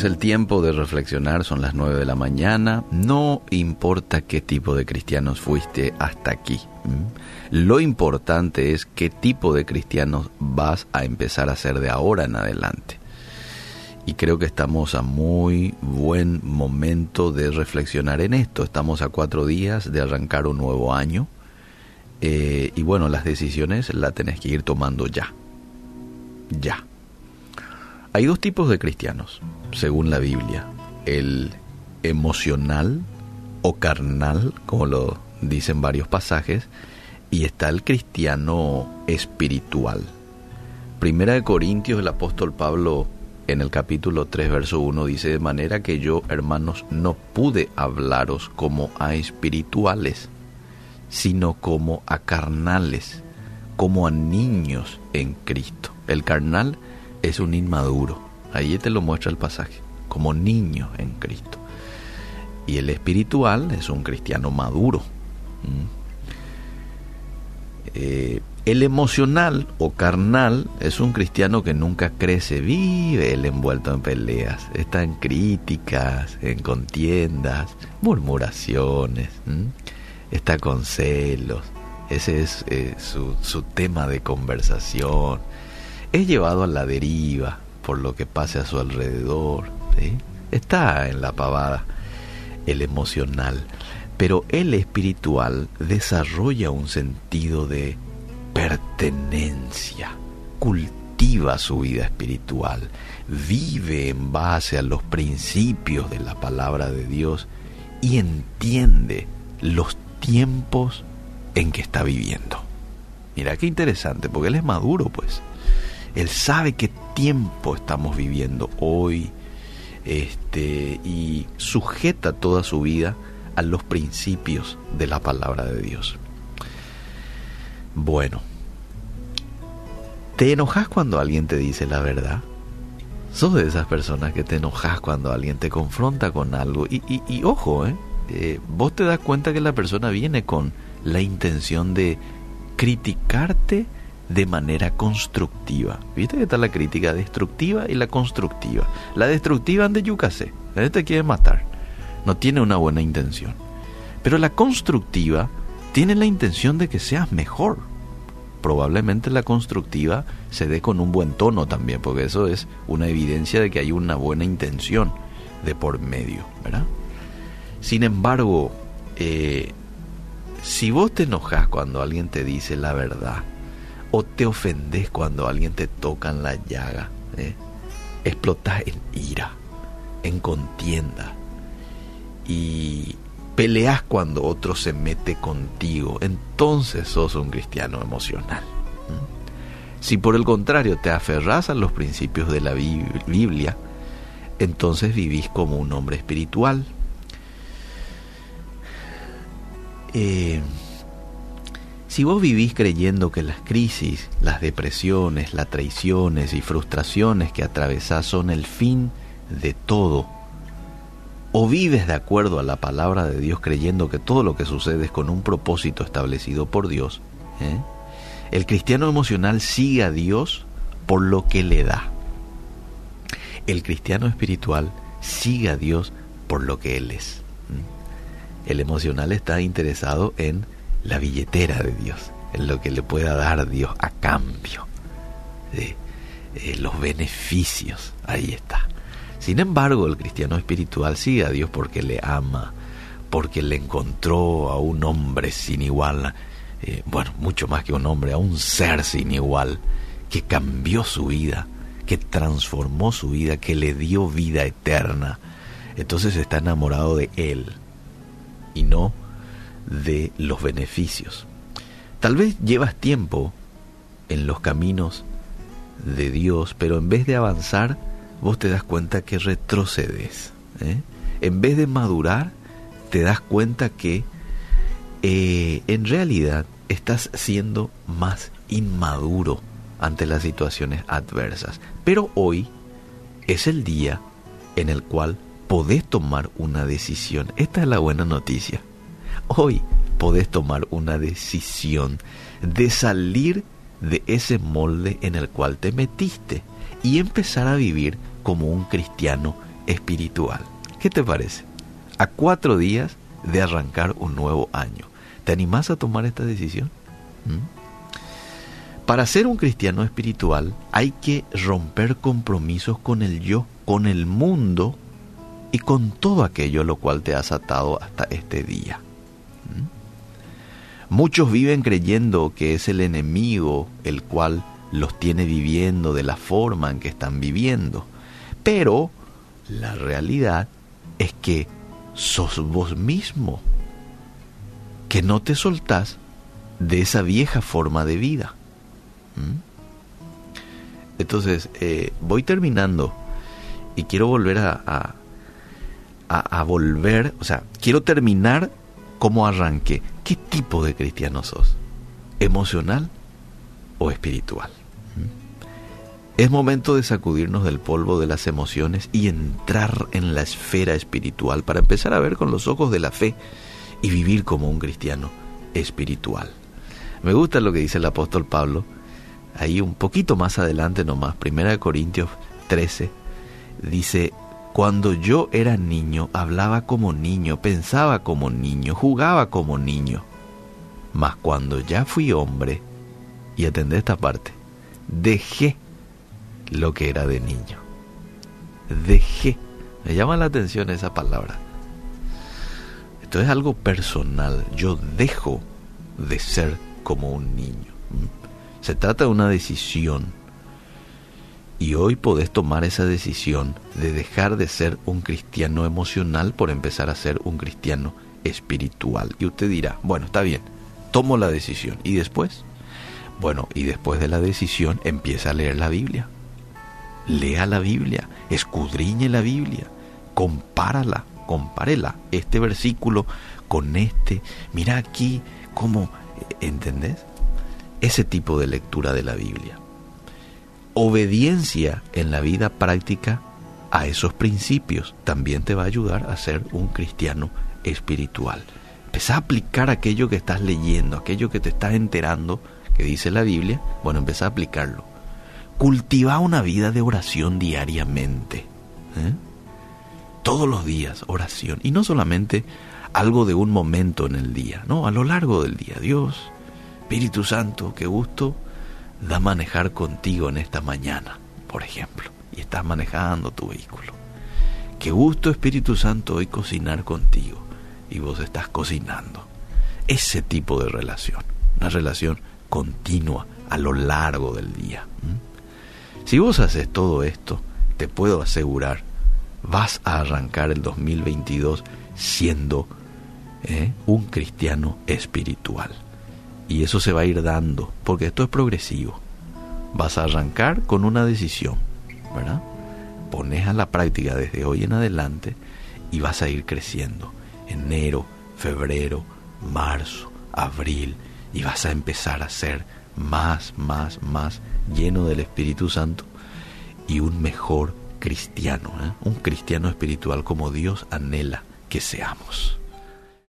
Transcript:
Es el tiempo de reflexionar, son las 9 de la mañana. No importa qué tipo de cristianos fuiste hasta aquí. Lo importante es qué tipo de cristianos vas a empezar a ser de ahora en adelante. Y creo que estamos a muy buen momento de reflexionar en esto. Estamos a cuatro días de arrancar un nuevo año. Eh, y bueno, las decisiones las tenés que ir tomando ya. Ya. Hay dos tipos de cristianos, según la Biblia. El emocional o carnal, como lo dicen varios pasajes, y está el cristiano espiritual. Primera de Corintios, el apóstol Pablo en el capítulo 3, verso 1 dice, de manera que yo, hermanos, no pude hablaros como a espirituales, sino como a carnales, como a niños en Cristo. El carnal es un inmaduro. Ahí te lo muestra el pasaje, como niño en Cristo. Y el espiritual es un cristiano maduro. Eh, el emocional o carnal es un cristiano que nunca crece, vive el envuelto en peleas, está en críticas, en contiendas, murmuraciones, está con celos. Ese es eh, su, su tema de conversación es llevado a la deriva por lo que pase a su alrededor. Está en la pavada el emocional, pero el espiritual desarrolla un sentido de pertenencia, cultiva su vida espiritual, vive en base a los principios de la palabra de Dios y entiende los tiempos en que está viviendo. Mira qué interesante, porque él es maduro, pues. Él sabe qué tiempo estamos viviendo hoy este, y sujeta toda su vida a los principios de la palabra de Dios. Bueno, ¿te enojas cuando alguien te dice la verdad? Sos de esas personas que te enojas cuando alguien te confronta con algo. Y, y, ojo, ¿eh? ¿eh? vos te das cuenta que la persona viene con la intención de criticarte de manera constructiva. ¿Viste que está la crítica destructiva y la constructiva? La destructiva ande yucase, te quiere matar, no tiene una buena intención. Pero la constructiva tiene la intención de que seas mejor. Probablemente la constructiva se dé con un buen tono también, porque eso es una evidencia de que hay una buena intención de por medio, ¿verdad? Sin embargo, eh, si vos te enojas cuando alguien te dice la verdad, o te ofendes cuando alguien te toca en la llaga. ¿eh? Explotas en ira, en contienda y peleas cuando otro se mete contigo. Entonces sos un cristiano emocional. Si por el contrario te aferras a los principios de la Biblia, entonces vivís como un hombre espiritual. Eh, si vos vivís creyendo que las crisis, las depresiones, las traiciones y frustraciones que atravesás son el fin de todo, o vives de acuerdo a la palabra de Dios creyendo que todo lo que sucede es con un propósito establecido por Dios, ¿eh? el cristiano emocional sigue a Dios por lo que le da. El cristiano espiritual sigue a Dios por lo que Él es. El emocional está interesado en la billetera de Dios, en lo que le pueda dar Dios a cambio de eh, los beneficios. Ahí está. Sin embargo, el cristiano espiritual sigue a Dios porque le ama, porque le encontró a un hombre sin igual, eh, bueno, mucho más que un hombre, a un ser sin igual, que cambió su vida, que transformó su vida, que le dio vida eterna. Entonces está enamorado de Él y no de los beneficios. Tal vez llevas tiempo en los caminos de Dios, pero en vez de avanzar, vos te das cuenta que retrocedes. ¿eh? En vez de madurar, te das cuenta que eh, en realidad estás siendo más inmaduro ante las situaciones adversas. Pero hoy es el día en el cual podés tomar una decisión. Esta es la buena noticia. Hoy podés tomar una decisión de salir de ese molde en el cual te metiste y empezar a vivir como un cristiano espiritual. ¿Qué te parece? A cuatro días de arrancar un nuevo año. ¿Te animás a tomar esta decisión? ¿Mm? Para ser un cristiano espiritual hay que romper compromisos con el yo, con el mundo y con todo aquello lo cual te has atado hasta este día. Muchos viven creyendo que es el enemigo el cual los tiene viviendo de la forma en que están viviendo. Pero la realidad es que sos vos mismo, que no te soltás de esa vieja forma de vida. Entonces, eh, voy terminando y quiero volver a, a, a, volver, o sea, quiero terminar como arranque. ¿Qué tipo de cristiano sos? ¿Emocional o espiritual? Es momento de sacudirnos del polvo de las emociones y entrar en la esfera espiritual para empezar a ver con los ojos de la fe y vivir como un cristiano espiritual. Me gusta lo que dice el apóstol Pablo, ahí un poquito más adelante nomás, 1 Corintios 13, dice, cuando yo era niño, hablaba como niño, pensaba como niño, jugaba como niño. Mas cuando ya fui hombre, y atendé esta parte, dejé lo que era de niño. Dejé. Me llama la atención esa palabra. Esto es algo personal. Yo dejo de ser como un niño. Se trata de una decisión. Y hoy podés tomar esa decisión de dejar de ser un cristiano emocional por empezar a ser un cristiano espiritual. Y usted dirá, bueno, está bien, tomo la decisión. ¿Y después? Bueno, y después de la decisión empieza a leer la Biblia lea la Biblia, escudriñe la Biblia, compárala, compárela este versículo con este. Mira aquí cómo, ¿entendés? Ese tipo de lectura de la Biblia. Obediencia en la vida práctica a esos principios también te va a ayudar a ser un cristiano espiritual. Empezá a aplicar aquello que estás leyendo, aquello que te estás enterando que dice la Biblia, bueno, empezá a aplicarlo cultiva una vida de oración diariamente. ¿eh? Todos los días, oración. Y no solamente algo de un momento en el día, no, a lo largo del día. Dios, Espíritu Santo, qué gusto da manejar contigo en esta mañana, por ejemplo. Y estás manejando tu vehículo. Qué gusto, Espíritu Santo, hoy cocinar contigo. Y vos estás cocinando. Ese tipo de relación. Una relación continua a lo largo del día. Si vos haces todo esto, te puedo asegurar, vas a arrancar el 2022 siendo ¿eh? un cristiano espiritual. Y eso se va a ir dando, porque esto es progresivo. Vas a arrancar con una decisión, ¿verdad? Pones a la práctica desde hoy en adelante y vas a ir creciendo. Enero, febrero, marzo, abril, y vas a empezar a ser más, más, más lleno del Espíritu Santo y un mejor cristiano, ¿eh? un cristiano espiritual como Dios anhela que seamos.